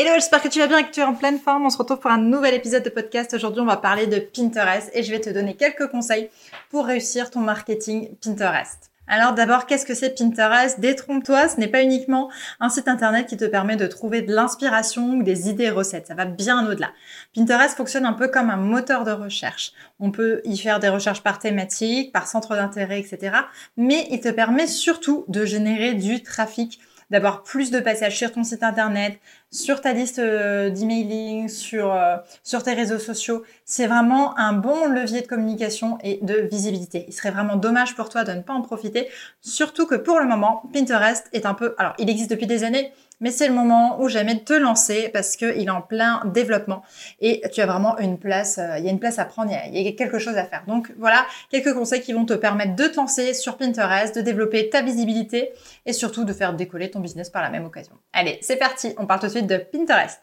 Hello, j'espère que tu vas bien et que tu es en pleine forme. On se retrouve pour un nouvel épisode de podcast. Aujourd'hui, on va parler de Pinterest et je vais te donner quelques conseils pour réussir ton marketing Pinterest. Alors d'abord, qu'est-ce que c'est Pinterest? Détrompe-toi, ce n'est pas uniquement un site internet qui te permet de trouver de l'inspiration ou des idées recettes, ça va bien au-delà. Pinterest fonctionne un peu comme un moteur de recherche. On peut y faire des recherches par thématique, par centre d'intérêt, etc. Mais il te permet surtout de générer du trafic d'avoir plus de passages sur ton site internet, sur ta liste euh, d'emailing, sur, euh, sur tes réseaux sociaux. C'est vraiment un bon levier de communication et de visibilité. Il serait vraiment dommage pour toi de ne pas en profiter, surtout que pour le moment, Pinterest est un peu... Alors, il existe depuis des années, mais c'est le moment où jamais de te lancer parce qu'il est en plein développement et tu as vraiment une place, euh, il y a une place à prendre, il y, a, quelque chose à faire. Donc voilà, quelques conseils qui vont te permettre de te lancer sur Pinterest, de développer ta visibilité et surtout de faire décoller ton business par la même occasion. Allez, c'est parti, on parle tout de suite de Pinterest.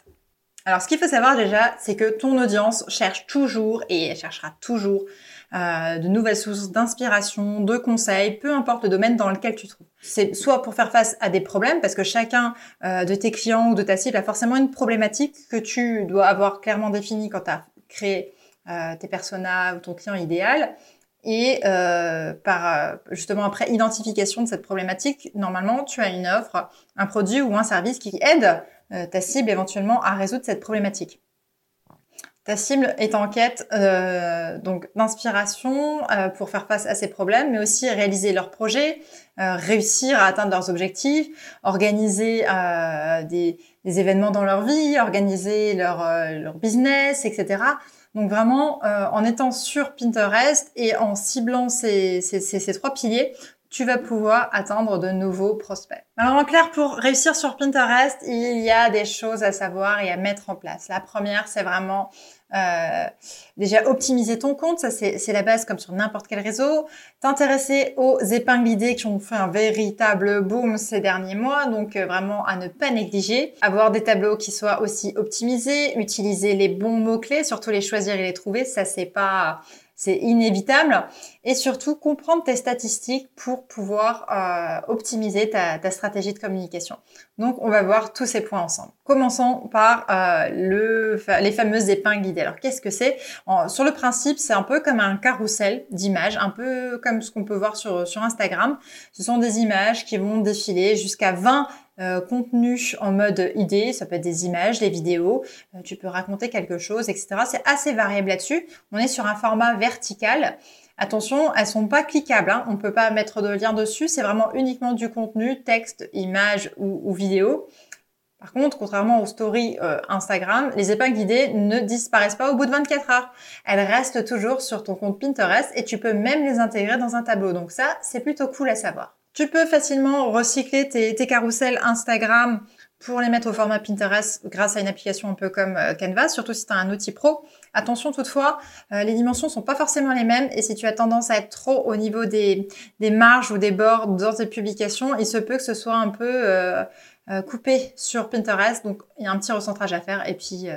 Alors ce qu'il faut savoir déjà, c'est que ton audience cherche toujours et cherchera toujours euh, de nouvelles sources d'inspiration, de conseils, peu importe le domaine dans lequel tu trouves. C'est soit pour faire face à des problèmes, parce que chacun euh, de tes clients ou de ta cible a forcément une problématique que tu dois avoir clairement définie quand tu as créé euh, tes personas ou ton client idéal. Et par justement après identification de cette problématique, normalement tu as une offre, un produit ou un service qui aide ta cible éventuellement à résoudre cette problématique. Ta cible est en quête euh, donc d'inspiration euh, pour faire face à ces problèmes, mais aussi réaliser leurs projets, euh, réussir à atteindre leurs objectifs, organiser des, événements dans leur vie, organiser leur, business, etc. Donc vraiment, en étant sur Pinterest et en ciblant ces trois piliers, tu vas pouvoir atteindre de nouveaux prospects. Alors en clair, pour réussir sur Pinterest, il y a des choses à savoir et à mettre en place. La première, c'est vraiment euh, déjà optimiser ton compte, ça c'est la base comme sur n'importe quel réseau. T'intéresser aux épingles idées qui ont fait un véritable boom ces derniers mois, donc euh, vraiment à ne pas négliger. Avoir des tableaux qui soient aussi optimisés, utiliser les bons mots-clés, surtout les choisir et les trouver, ça c'est pas c'est inévitable. Et surtout, comprendre tes statistiques pour pouvoir euh, optimiser ta, stratégie de communication. Donc, on va voir tous ces points ensemble. Commençons par euh, le, les fameuses épingles guidées. Alors, qu'est-ce que c'est? Sur le principe, c'est un peu comme un carrousel d'images, un peu comme ce qu'on peut voir sur, sur Instagram. Ce sont des images qui vont défiler jusqu'à 20 euh, contenu en mode idée, ça peut être des images, des vidéos, euh, tu peux raconter quelque chose, etc. C'est assez variable là-dessus. On est sur un format vertical. Attention, elles sont pas cliquables, hein. on ne peut pas mettre de lien dessus, c'est vraiment uniquement du contenu, texte, image ou, vidéo. Par contre, contrairement aux stories euh, Instagram, les épingles guidées ne disparaissent pas au bout de 24 heures. Elles restent toujours sur ton compte Pinterest et tu peux même les intégrer dans un tableau. Donc ça, c'est plutôt cool à savoir. Tu peux facilement recycler tes, carousels Instagram pour les mettre au format Pinterest grâce à une application un peu comme euh, Canva, surtout si tu as un outil pro. Attention toutefois, euh, les dimensions sont pas forcément les mêmes et si tu as tendance à être trop au niveau des, des marges ou des bords dans tes publications, il se peut que ce soit un peu euh, coupé sur Pinterest. Donc il y a un petit recentrage à faire et puis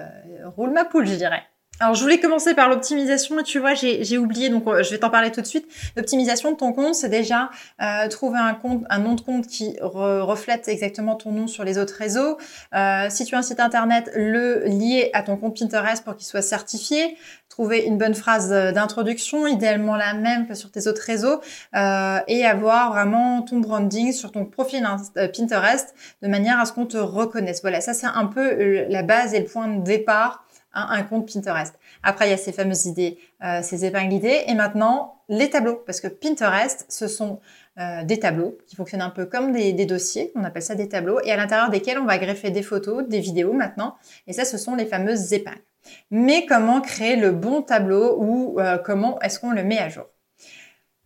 roule ma poule, je dirais. Alors, je voulais commencer par l'optimisation tu vois, j'ai oublié, donc euh, je vais t'en parler tout de suite. L'optimisation de ton compte, c'est déjà euh, trouver un compte, un nom de compte qui reflète exactement ton nom sur les autres réseaux. Euh, si tu as un site internet, le lier à ton compte Pinterest pour qu'il soit certifié. Trouver une bonne phrase d'introduction, idéalement la même que sur tes autres réseaux, et avoir vraiment ton branding sur ton profil Pinterest de manière à ce qu'on te reconnaisse. Voilà, ça c'est un peu la base et le point de départ un compte Pinterest. Après, il y a ces fameuses idées, euh, ces épingles idées. Et maintenant, les tableaux. Parce que Pinterest, ce sont euh, des tableaux qui fonctionnent un peu comme des, dossiers. On appelle ça des tableaux. Et à l'intérieur desquels on va greffer des photos, des vidéos maintenant. Et ça, ce sont les fameuses épingles. Mais comment créer le bon tableau ou euh, comment est-ce qu'on le met à jour?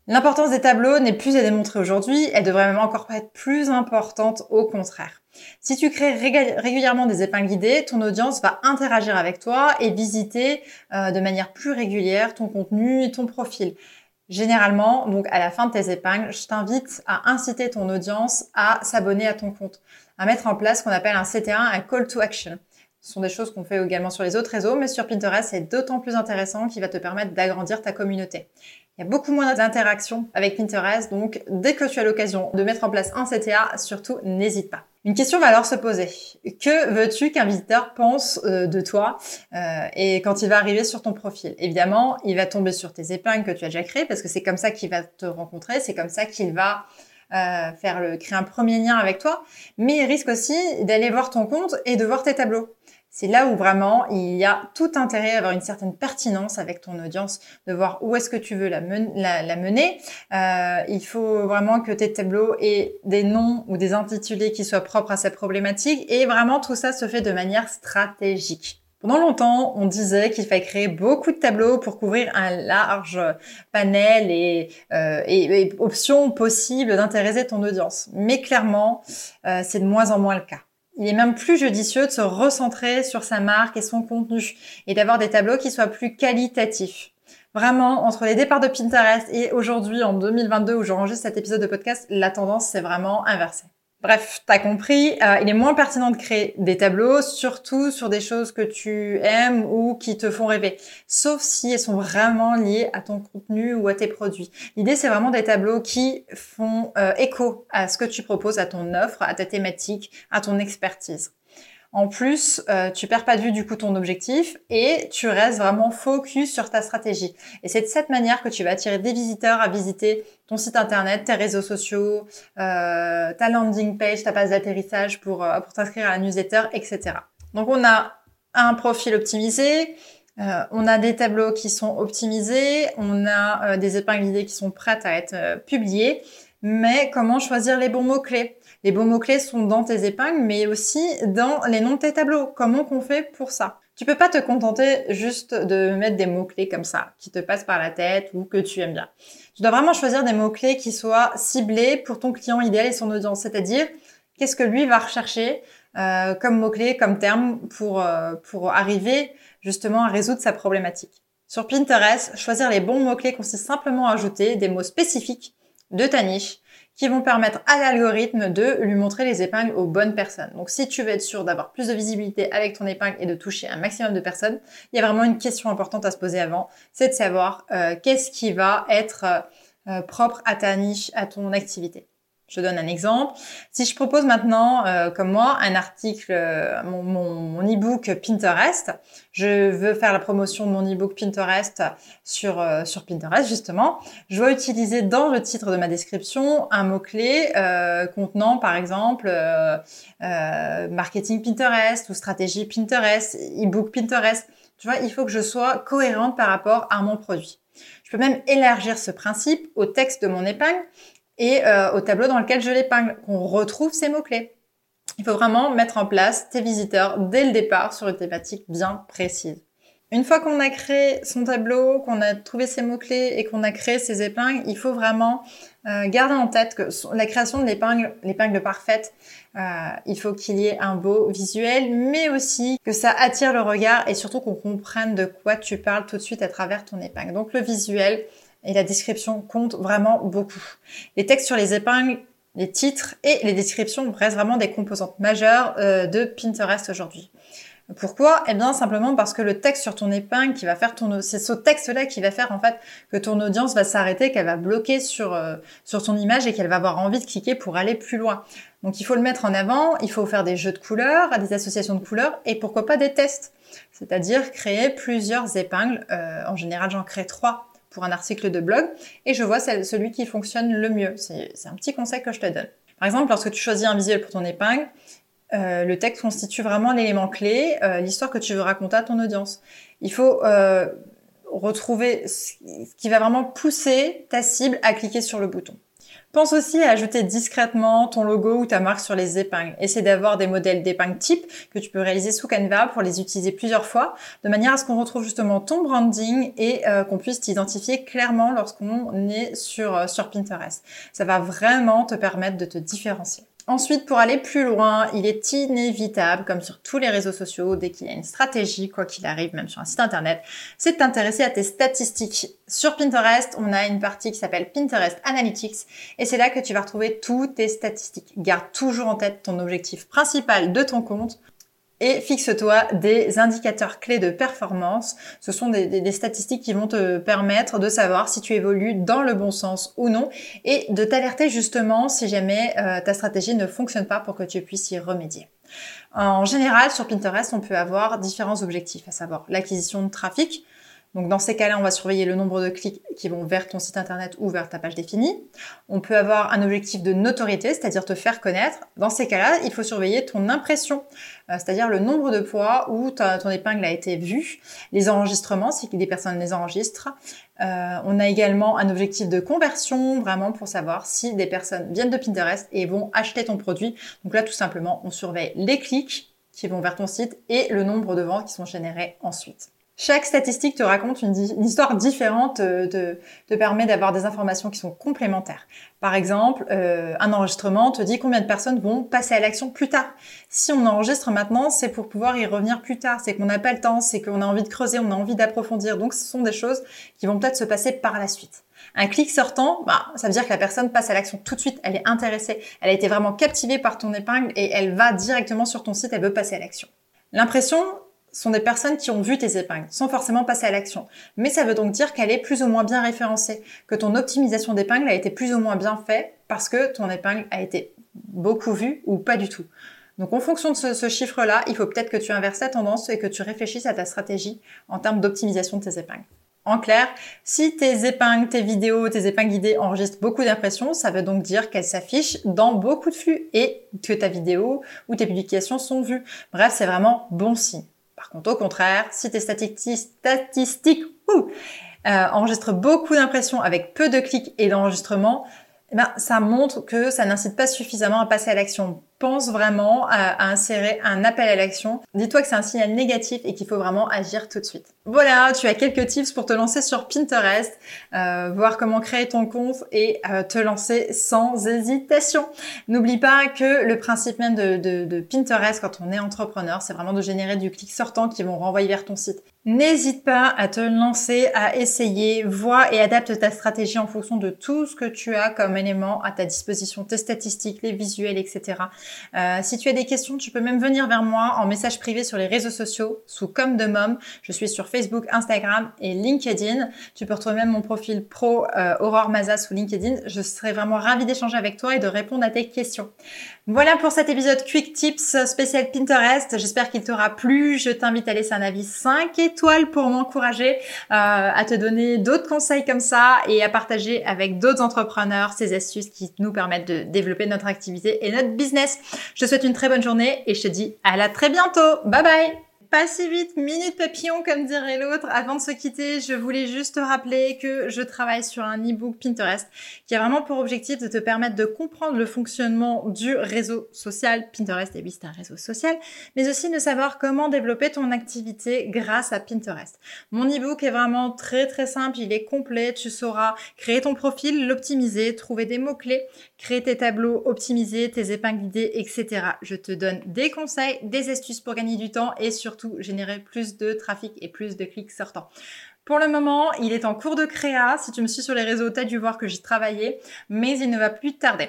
L'importance des tableaux n'est plus à démontrer aujourd'hui, elle devrait même encore être plus importante, au contraire. Si tu crées régulièrement des épingles guidées, ton audience va interagir avec toi et visiter euh, de manière plus régulière ton contenu et ton profil. Généralement, donc à la fin de tes épingles, je t'invite à inciter ton audience à s'abonner à ton compte, à mettre en place ce qu'on appelle un CTA, un call to action. Ce sont des choses qu'on fait également sur les autres réseaux, mais sur Pinterest, c'est d'autant plus intéressant qu'il va te permettre d'agrandir ta communauté. Il y a beaucoup moins d'interactions avec Pinterest, donc dès que tu as l'occasion de mettre en place un CTA, surtout n'hésite pas. Une question va alors se poser. Que veux-tu qu'un visiteur pense euh, de toi euh, et quand il va arriver sur ton profil? Évidemment, il va tomber sur tes épingles que tu as déjà créées parce que c'est comme ça qu'il va te rencontrer, c'est comme ça qu'il va euh, faire le, créer un premier lien avec toi, mais il risque aussi d'aller voir ton compte et de voir tes tableaux. C'est là où vraiment il y a tout intérêt à avoir une certaine pertinence avec ton audience, de voir où est-ce que tu veux la, mener. Euh, il faut vraiment que tes tableaux aient des noms ou des intitulés qui soient propres à cette problématique et vraiment tout ça se fait de manière stratégique. Pendant longtemps, on disait qu'il fallait créer beaucoup de tableaux pour couvrir un large panel et, euh, options possibles d'intéresser ton audience. Mais clairement, euh, c'est de moins en moins le cas. Il est même plus judicieux de se recentrer sur sa marque et son contenu et d'avoir des tableaux qui soient plus qualitatifs. Vraiment, entre les départs de Pinterest et aujourd'hui, en 2022, où j'enregistre cet épisode de podcast, la tendance s'est vraiment inversée. Bref, t'as compris, euh, il est moins pertinent de créer des tableaux, surtout sur des choses que tu aimes ou qui te font rêver, sauf si elles sont vraiment liées à ton contenu ou à tes produits. L'idée, c'est vraiment des tableaux qui font euh, écho à ce que tu proposes, à ton offre, à ta thématique, à ton expertise. En plus, euh, tu perds pas de vue du coup ton objectif et tu restes vraiment focus sur ta stratégie. Et c'est de cette manière que tu vas attirer des visiteurs à visiter ton site internet, tes réseaux sociaux, euh, ta landing page, ta page d'atterrissage pour, euh, pour t'inscrire à la newsletter, etc. Donc on a un profil optimisé, euh, on a des tableaux qui sont optimisés, on a des épingles idées qui sont prêtes à être publiées, mais comment choisir les bons mots-clés? Les bons mots-clés sont dans tes épingles, mais aussi dans les noms de tes tableaux. Comment qu'on fait pour ça? Tu peux pas te contenter juste de mettre des mots-clés comme ça, qui te passent par la tête ou que tu aimes bien. Tu dois vraiment choisir des mots-clés qui soient ciblés pour ton client idéal et son audience, c'est-à-dire qu'est-ce que lui va rechercher euh, comme mots-clés, comme termes pour, euh, pour arriver justement à résoudre sa problématique? Sur Pinterest, choisir les bons mots-clés consiste simplement à ajouter des mots spécifiques de ta niche qui vont permettre à l'algorithme de lui montrer les épingles aux bonnes personnes. Donc si tu veux être sûr d'avoir plus de visibilité avec ton épingle et de toucher un maximum de personnes, il y a vraiment une question importante à se poser avant, c'est de savoir euh, qu'est-ce qui va être euh, propre à ta niche, à ton activité. Je donne un exemple. Si je propose maintenant, euh, comme moi, un article, euh, mon, mon, e-book Pinterest, je veux faire la promotion de mon e-book Pinterest sur, euh, sur Pinterest, justement, je dois utiliser dans le titre de ma description un mot-clé contenant, par exemple, marketing Pinterest ou stratégie Pinterest, e-book Pinterest. Tu vois, il faut que je sois cohérente par rapport à mon produit. Je peux même élargir ce principe au texte de mon épingle et euh, au tableau dans lequel je l'épingle, qu'on retrouve ces mots-clés. Il faut vraiment mettre en place tes visiteurs dès le départ sur une thématique bien précise. Une fois qu'on a créé son tableau, qu'on a trouvé ses mots-clés et qu'on a créé ses épingles, il faut vraiment euh, garder en tête que la création de l'épingle, l'épingle parfaite, euh, il faut qu'il y ait un beau visuel, mais aussi que ça attire le regard et surtout qu'on comprenne de quoi tu parles tout de suite à travers ton épingle. Donc le visuel, et la description compte vraiment beaucoup. Les textes sur les épingles, les titres et les descriptions restent vraiment des composantes majeures euh, de Pinterest aujourd'hui. Pourquoi? Eh bien simplement parce que le texte sur ton épingle qui va faire ton c'est ce texte-là qui va faire en fait que ton audience va s'arrêter, qu'elle va bloquer sur euh, sur ton image et qu'elle va avoir envie de cliquer pour aller plus loin. Donc il faut le mettre en avant, il faut faire des jeux de couleurs, des associations de couleurs et pourquoi pas des tests. C'est-à-dire créer plusieurs épingles. Euh, en général, j'en crée trois pour un article de blog et je vois celui qui fonctionne le mieux. C'est un petit conseil que je te donne. Par exemple, lorsque tu choisis un visuel pour ton épingle, euh, le texte constitue vraiment l'élément clé, euh, l'histoire que tu veux raconter à ton audience. Il faut euh, retrouver ce qui va vraiment pousser ta cible à cliquer sur le bouton. Pense aussi à ajouter discrètement ton logo ou ta marque sur les épingles. Essaie d'avoir des modèles d'épingles type que tu peux réaliser sous Canva pour les utiliser plusieurs fois, de manière à ce qu'on retrouve justement ton branding et euh, qu'on puisse t'identifier clairement lorsqu'on est euh, sur Pinterest. Ça va vraiment te permettre de te différencier. Ensuite, pour aller plus loin, il est inévitable, comme sur tous les réseaux sociaux, dès qu'il y a une stratégie, quoi qu'il arrive, même sur un site internet, c'est de t'intéresser à tes statistiques. Sur Pinterest, on a une partie qui s'appelle Pinterest Analytics, et c'est là que tu vas retrouver toutes tes statistiques. Garde toujours en tête ton objectif principal de ton compte et fixe-toi des indicateurs clés de performance. Ce sont des, statistiques qui vont te permettre de savoir si tu évolues dans le bon sens ou non et de t'alerter justement si jamais euh, ta stratégie ne fonctionne pas pour que tu puisses y remédier. En général, sur Pinterest, on peut avoir différents objectifs, à savoir l'acquisition de trafic, donc dans ces cas-là, on va surveiller le nombre de clics qui vont vers ton site internet ou vers ta page définie. On peut avoir un objectif de notoriété, c'est-à-dire te faire connaître. Dans ces cas-là, il faut surveiller ton impression, euh, c'est-à-dire le nombre de fois où ton épingle a été vue, les enregistrements, si des personnes les enregistrent. Euh, on a également un objectif de conversion, vraiment pour savoir si des personnes viennent de Pinterest et vont acheter ton produit. Donc là, tout simplement, on surveille les clics qui vont vers ton site et le nombre de ventes qui sont générées ensuite. Chaque statistique te raconte une, histoire différente, euh, te, permet d'avoir des informations qui sont complémentaires. Par exemple, euh, un enregistrement te dit combien de personnes vont passer à l'action plus tard. Si on enregistre maintenant, c'est pour pouvoir y revenir plus tard. C'est qu'on n'a pas le temps, c'est qu'on a envie de creuser, on a envie d'approfondir. Donc, ce sont des choses qui vont peut-être se passer par la suite. Un clic sortant, bah, ça veut dire que la personne passe à l'action tout de suite, elle est intéressée, elle a été vraiment captivée par ton épingle et elle va directement sur ton site, elle veut passer à l'action. L'impression, sont des personnes qui ont vu tes épingles, sans forcément passer à l'action. Mais ça veut donc dire qu'elle est plus ou moins bien référencée, que ton optimisation d'épingle a été plus ou moins bien faite parce que ton épingle a été beaucoup vue ou pas du tout. Donc en fonction de ce, chiffre-là, il faut peut-être que tu inverses la tendance et que tu réfléchisses à ta stratégie en termes d'optimisation de tes épingles. En clair, si tes épingles, tes vidéos, tes épingles guidées enregistrent beaucoup d'impressions, ça veut donc dire qu'elles s'affichent dans beaucoup de flux et que ta vidéo ou tes publications sont vues. Bref, c'est vraiment bon signe. Par contre, au contraire, si tes statistiques euh, enregistrent beaucoup d'impressions avec peu de clics et d'enregistrements, eh ben, ça montre que ça n'incite pas suffisamment à passer à l'action pense vraiment à, insérer un appel à l'action. Dis-toi que c'est un signal négatif et qu'il faut vraiment agir tout de suite. Voilà, tu as quelques tips pour te lancer sur Pinterest, euh, voir comment créer ton compte et euh, te lancer sans hésitation. N'oublie pas que le principe même de, de Pinterest quand on est entrepreneur, c'est vraiment de générer du clic sortant qui vont renvoyer vers ton site. N'hésite pas à te lancer, à essayer, vois et adapte ta stratégie en fonction de tout ce que tu as comme élément à ta disposition, tes statistiques, les visuels, etc. Euh, si tu as des questions, tu peux même venir vers moi en message privé sur les réseaux sociaux sous Comme de Mom. Je suis sur Facebook, Instagram et LinkedIn. Tu peux retrouver même mon profil pro euh, Aurore Maza sous LinkedIn. Je serais vraiment ravie d'échanger avec toi et de répondre à tes questions. Voilà pour cet épisode Quick Tips spécial Pinterest. J'espère qu'il t'aura plu. Je t'invite à laisser un avis 5 étoiles pour m'encourager, euh, à te donner d'autres conseils comme ça et à partager avec d'autres entrepreneurs ces astuces qui nous permettent de développer notre activité et notre business. Je te souhaite une très bonne journée et je te dis à la très bientôt. Bye bye pas si vite, minute papillon comme dirait l'autre. Avant de se quitter, je voulais juste te rappeler que je travaille sur un e-book Pinterest qui a vraiment pour objectif de te permettre de comprendre le fonctionnement du réseau social Pinterest. Et oui, c'est un réseau social, mais aussi de savoir comment développer ton activité grâce à Pinterest. Mon e-book est vraiment très très simple, il est complet. Tu sauras créer ton profil, l'optimiser, trouver des mots-clés, créer tes tableaux, optimiser tes épingles d'idées, etc. Je te donne des conseils, des astuces pour gagner du temps et surtout générer plus de trafic et plus de clics sortants. Pour le moment, il est en cours de créa. Si tu me suis sur les réseaux, tu as dû voir que j'y travaillais, mais il ne va plus tarder.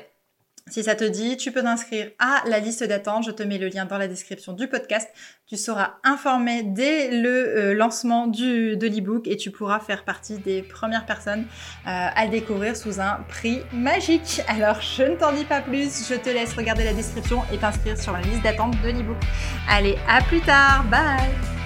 Si ça te dit, tu peux t'inscrire à la liste d'attente. Je te mets le lien dans la description du podcast. Tu seras informé dès le euh, lancement du, de l'ebook et tu pourras faire partie des premières personnes euh, à le découvrir sous un prix magique. Alors, je ne t'en dis pas plus. Je te laisse regarder la description et t'inscrire sur la liste d'attente de l'ebook. Allez, à plus tard. Bye